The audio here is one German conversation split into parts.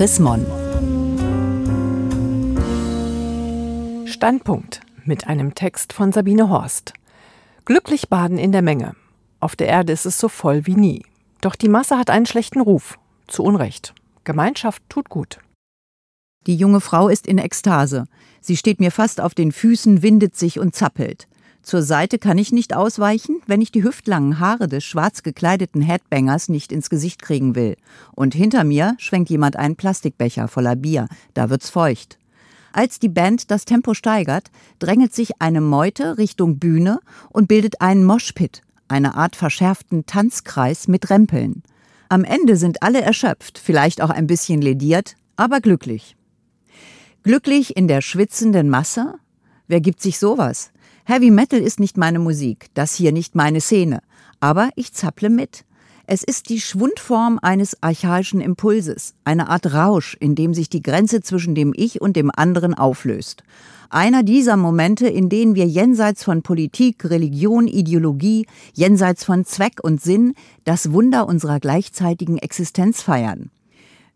Chris Mon. Standpunkt mit einem Text von Sabine Horst. Glücklich baden in der Menge. Auf der Erde ist es so voll wie nie. Doch die Masse hat einen schlechten Ruf. Zu Unrecht. Gemeinschaft tut gut. Die junge Frau ist in Ekstase. Sie steht mir fast auf den Füßen, windet sich und zappelt. Zur Seite kann ich nicht ausweichen, wenn ich die hüftlangen Haare des schwarz gekleideten Headbangers nicht ins Gesicht kriegen will. Und hinter mir schwenkt jemand einen Plastikbecher voller Bier. Da wird's feucht. Als die Band das Tempo steigert, drängelt sich eine Meute Richtung Bühne und bildet einen Moshpit, eine Art verschärften Tanzkreis mit Rempeln. Am Ende sind alle erschöpft, vielleicht auch ein bisschen lediert, aber glücklich. Glücklich in der schwitzenden Masse? Wer gibt sich sowas? Heavy Metal ist nicht meine Musik, das hier nicht meine Szene, aber ich zapple mit. Es ist die Schwundform eines archaischen Impulses, eine Art Rausch, in dem sich die Grenze zwischen dem Ich und dem anderen auflöst. Einer dieser Momente, in denen wir jenseits von Politik, Religion, Ideologie, jenseits von Zweck und Sinn das Wunder unserer gleichzeitigen Existenz feiern.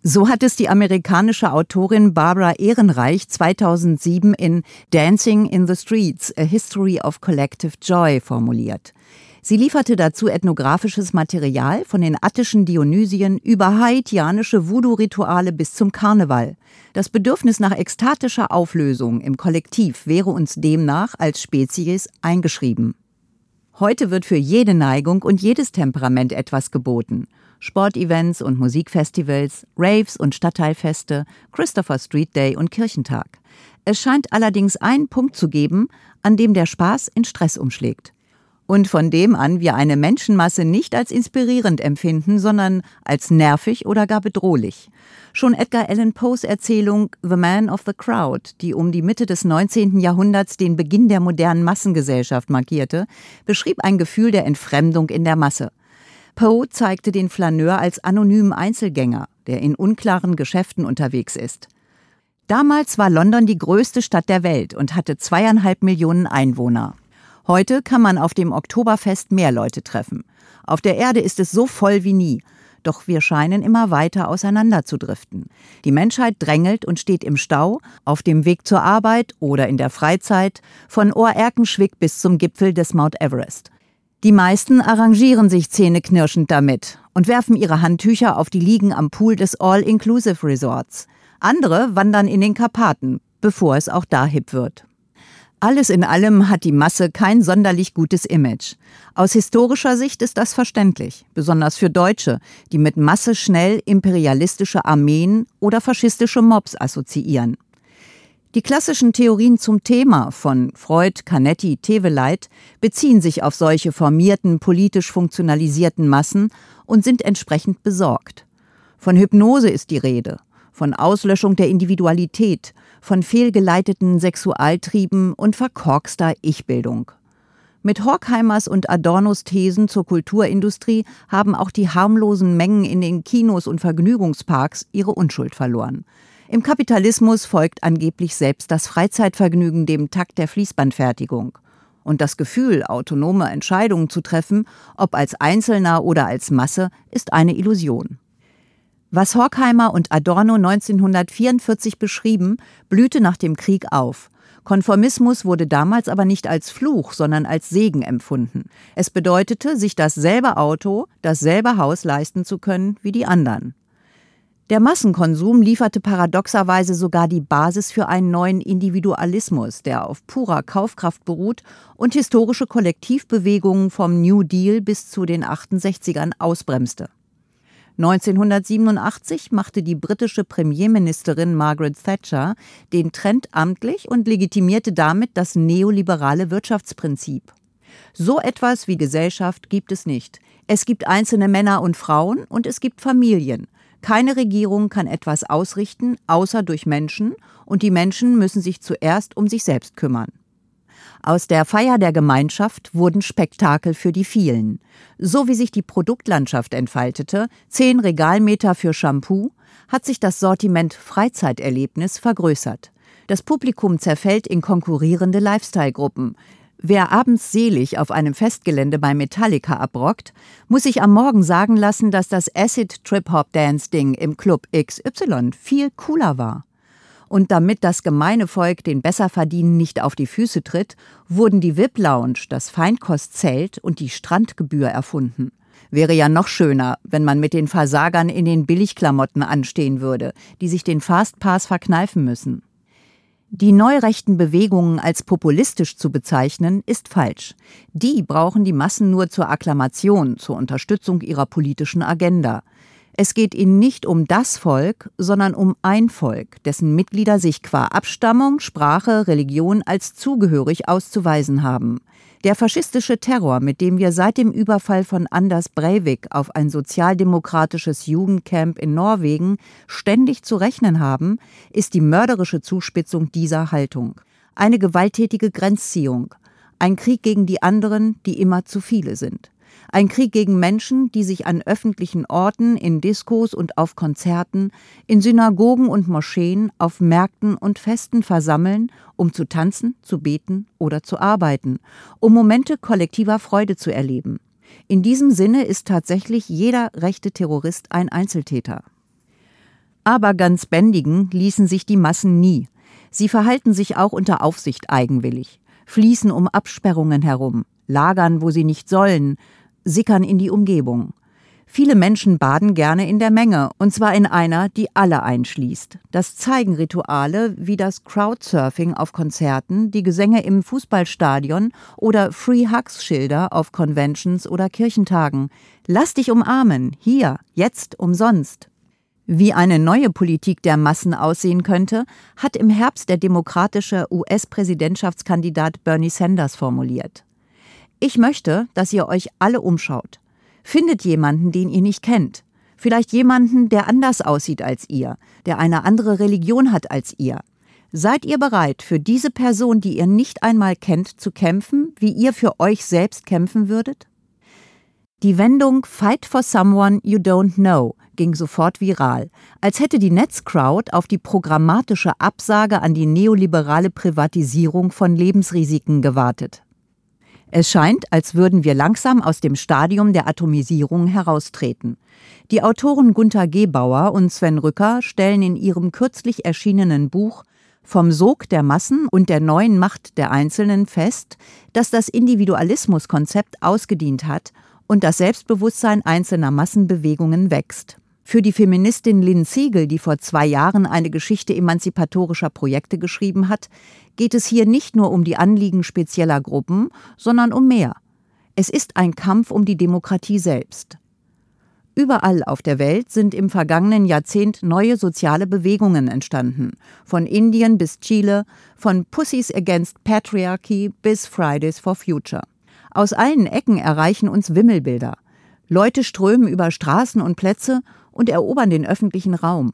So hat es die amerikanische Autorin Barbara Ehrenreich 2007 in Dancing in the Streets, A History of Collective Joy formuliert. Sie lieferte dazu ethnografisches Material von den attischen Dionysien über haitianische Voodoo-Rituale bis zum Karneval. Das Bedürfnis nach ekstatischer Auflösung im Kollektiv wäre uns demnach als Spezies eingeschrieben. Heute wird für jede Neigung und jedes Temperament etwas geboten. Sportevents und Musikfestivals, Raves und Stadtteilfeste, Christopher Street Day und Kirchentag. Es scheint allerdings einen Punkt zu geben, an dem der Spaß in Stress umschlägt. Und von dem an wir eine Menschenmasse nicht als inspirierend empfinden, sondern als nervig oder gar bedrohlich. Schon Edgar Allan Poes Erzählung The Man of the Crowd, die um die Mitte des 19. Jahrhunderts den Beginn der modernen Massengesellschaft markierte, beschrieb ein Gefühl der Entfremdung in der Masse. Poe zeigte den Flaneur als anonymen Einzelgänger, der in unklaren Geschäften unterwegs ist. Damals war London die größte Stadt der Welt und hatte zweieinhalb Millionen Einwohner. Heute kann man auf dem Oktoberfest mehr Leute treffen. Auf der Erde ist es so voll wie nie, doch wir scheinen immer weiter auseinanderzudriften. Die Menschheit drängelt und steht im Stau, auf dem Weg zur Arbeit oder in der Freizeit, von Ohrerkenschwick bis zum Gipfel des Mount Everest. Die meisten arrangieren sich zähneknirschend damit und werfen ihre Handtücher auf die Liegen am Pool des All-Inclusive Resorts. Andere wandern in den Karpaten, bevor es auch da hip wird. Alles in allem hat die Masse kein sonderlich gutes Image. Aus historischer Sicht ist das verständlich, besonders für Deutsche, die mit Masse schnell imperialistische Armeen oder faschistische Mobs assoziieren. Die klassischen Theorien zum Thema von Freud, Canetti, Teveleit beziehen sich auf solche formierten, politisch funktionalisierten Massen und sind entsprechend besorgt. Von Hypnose ist die Rede, von Auslöschung der Individualität, von fehlgeleiteten Sexualtrieben und verkorkster Ich-Bildung. Mit Horkheimers und Adornos Thesen zur Kulturindustrie haben auch die harmlosen Mengen in den Kinos und Vergnügungsparks ihre Unschuld verloren. Im Kapitalismus folgt angeblich selbst das Freizeitvergnügen dem Takt der Fließbandfertigung. Und das Gefühl, autonome Entscheidungen zu treffen, ob als Einzelner oder als Masse, ist eine Illusion. Was Horkheimer und Adorno 1944 beschrieben, blühte nach dem Krieg auf. Konformismus wurde damals aber nicht als Fluch, sondern als Segen empfunden. Es bedeutete, sich dasselbe Auto, dasselbe Haus leisten zu können wie die anderen. Der Massenkonsum lieferte paradoxerweise sogar die Basis für einen neuen Individualismus, der auf purer Kaufkraft beruht und historische Kollektivbewegungen vom New Deal bis zu den 68ern ausbremste. 1987 machte die britische Premierministerin Margaret Thatcher den Trend amtlich und legitimierte damit das neoliberale Wirtschaftsprinzip. So etwas wie Gesellschaft gibt es nicht. Es gibt einzelne Männer und Frauen und es gibt Familien. Keine Regierung kann etwas ausrichten, außer durch Menschen, und die Menschen müssen sich zuerst um sich selbst kümmern. Aus der Feier der Gemeinschaft wurden Spektakel für die vielen. So wie sich die Produktlandschaft entfaltete, zehn Regalmeter für Shampoo, hat sich das Sortiment Freizeiterlebnis vergrößert. Das Publikum zerfällt in konkurrierende Lifestyle-Gruppen. Wer abends selig auf einem Festgelände bei Metallica abrockt, muss sich am Morgen sagen lassen, dass das Acid-Trip-Hop-Dance-Ding im Club XY viel cooler war. Und damit das gemeine Volk den Besserverdienen nicht auf die Füße tritt, wurden die VIP-Lounge, das Feinkostzelt und die Strandgebühr erfunden. Wäre ja noch schöner, wenn man mit den Versagern in den Billigklamotten anstehen würde, die sich den Fastpass verkneifen müssen. Die neurechten Bewegungen als populistisch zu bezeichnen, ist falsch. Die brauchen die Massen nur zur Akklamation, zur Unterstützung ihrer politischen Agenda. Es geht ihnen nicht um das Volk, sondern um ein Volk, dessen Mitglieder sich qua Abstammung, Sprache, Religion als zugehörig auszuweisen haben. Der faschistische Terror, mit dem wir seit dem Überfall von Anders Breivik auf ein sozialdemokratisches Jugendcamp in Norwegen ständig zu rechnen haben, ist die mörderische Zuspitzung dieser Haltung. Eine gewalttätige Grenzziehung, ein Krieg gegen die anderen, die immer zu viele sind. Ein Krieg gegen Menschen, die sich an öffentlichen Orten, in Diskos und auf Konzerten, in Synagogen und Moscheen, auf Märkten und Festen versammeln, um zu tanzen, zu beten oder zu arbeiten, um Momente kollektiver Freude zu erleben. In diesem Sinne ist tatsächlich jeder rechte Terrorist ein Einzeltäter. Aber ganz bändigen ließen sich die Massen nie. Sie verhalten sich auch unter Aufsicht eigenwillig, fließen um Absperrungen herum, lagern, wo sie nicht sollen, sickern in die Umgebung. Viele Menschen baden gerne in der Menge, und zwar in einer, die alle einschließt. Das zeigen Rituale wie das Crowdsurfing auf Konzerten, die Gesänge im Fußballstadion oder Free Hugs Schilder auf Conventions oder Kirchentagen. Lass dich umarmen, hier, jetzt, umsonst. Wie eine neue Politik der Massen aussehen könnte, hat im Herbst der demokratische US-Präsidentschaftskandidat Bernie Sanders formuliert. Ich möchte, dass ihr euch alle umschaut. Findet jemanden, den ihr nicht kennt. Vielleicht jemanden, der anders aussieht als ihr, der eine andere Religion hat als ihr. Seid ihr bereit, für diese Person, die ihr nicht einmal kennt, zu kämpfen, wie ihr für euch selbst kämpfen würdet? Die Wendung Fight for someone you don't know ging sofort viral, als hätte die Netzcrowd auf die programmatische Absage an die neoliberale Privatisierung von Lebensrisiken gewartet. Es scheint, als würden wir langsam aus dem Stadium der Atomisierung heraustreten. Die Autoren Gunther Gebauer und Sven Rücker stellen in ihrem kürzlich erschienenen Buch Vom Sog der Massen und der neuen Macht der Einzelnen fest, dass das Individualismuskonzept ausgedient hat und das Selbstbewusstsein einzelner Massenbewegungen wächst. Für die Feministin Lynn Siegel, die vor zwei Jahren eine Geschichte emanzipatorischer Projekte geschrieben hat, geht es hier nicht nur um die Anliegen spezieller Gruppen, sondern um mehr. Es ist ein Kampf um die Demokratie selbst. Überall auf der Welt sind im vergangenen Jahrzehnt neue soziale Bewegungen entstanden. Von Indien bis Chile, von Pussies Against Patriarchy bis Fridays for Future. Aus allen Ecken erreichen uns Wimmelbilder. Leute strömen über Straßen und Plätze und erobern den öffentlichen Raum.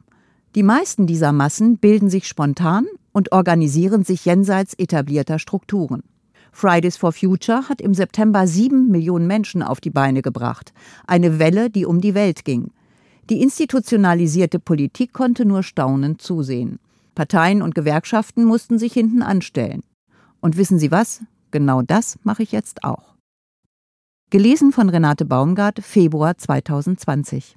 Die meisten dieser Massen bilden sich spontan und organisieren sich jenseits etablierter Strukturen. Fridays for Future hat im September sieben Millionen Menschen auf die Beine gebracht. Eine Welle, die um die Welt ging. Die institutionalisierte Politik konnte nur staunend zusehen. Parteien und Gewerkschaften mussten sich hinten anstellen. Und wissen Sie was? Genau das mache ich jetzt auch. Gelesen von Renate Baumgart, Februar 2020.